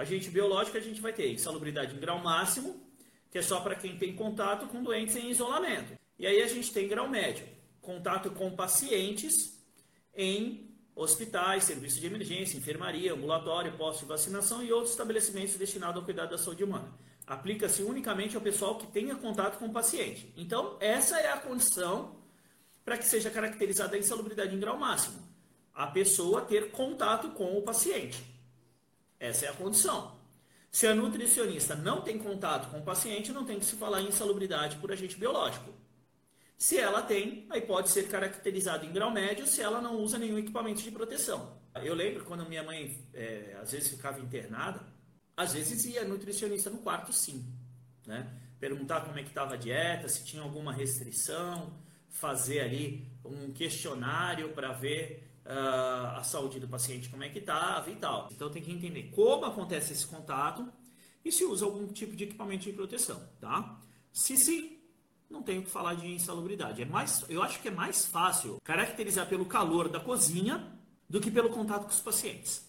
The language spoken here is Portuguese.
Agente biológico a gente vai ter insalubridade em grau máximo, que é só para quem tem contato com doentes em isolamento. E aí a gente tem grau médio, contato com pacientes em hospitais, serviços de emergência, enfermaria, ambulatório, posto de vacinação e outros estabelecimentos destinados ao cuidado da saúde humana. Aplica-se unicamente ao pessoal que tenha contato com o paciente. Então, essa é a condição para que seja caracterizada a insalubridade em grau máximo. A pessoa ter contato com o paciente. Essa é a condição. Se a nutricionista não tem contato com o paciente, não tem que se falar em insalubridade por agente biológico. Se ela tem, aí pode ser caracterizado em grau médio se ela não usa nenhum equipamento de proteção. Eu lembro quando minha mãe é, às vezes ficava internada, às vezes ia nutricionista no quarto sim, né? Perguntar como é que estava a dieta, se tinha alguma restrição, fazer ali um questionário para ver uh, a saúde do paciente como é que estava e tal. Então tem que entender como acontece esse contato e se usa algum tipo de equipamento de proteção, tá? Se sim, não tenho que falar de insalubridade. É mais, eu acho que é mais fácil caracterizar pelo calor da cozinha do que pelo contato com os pacientes.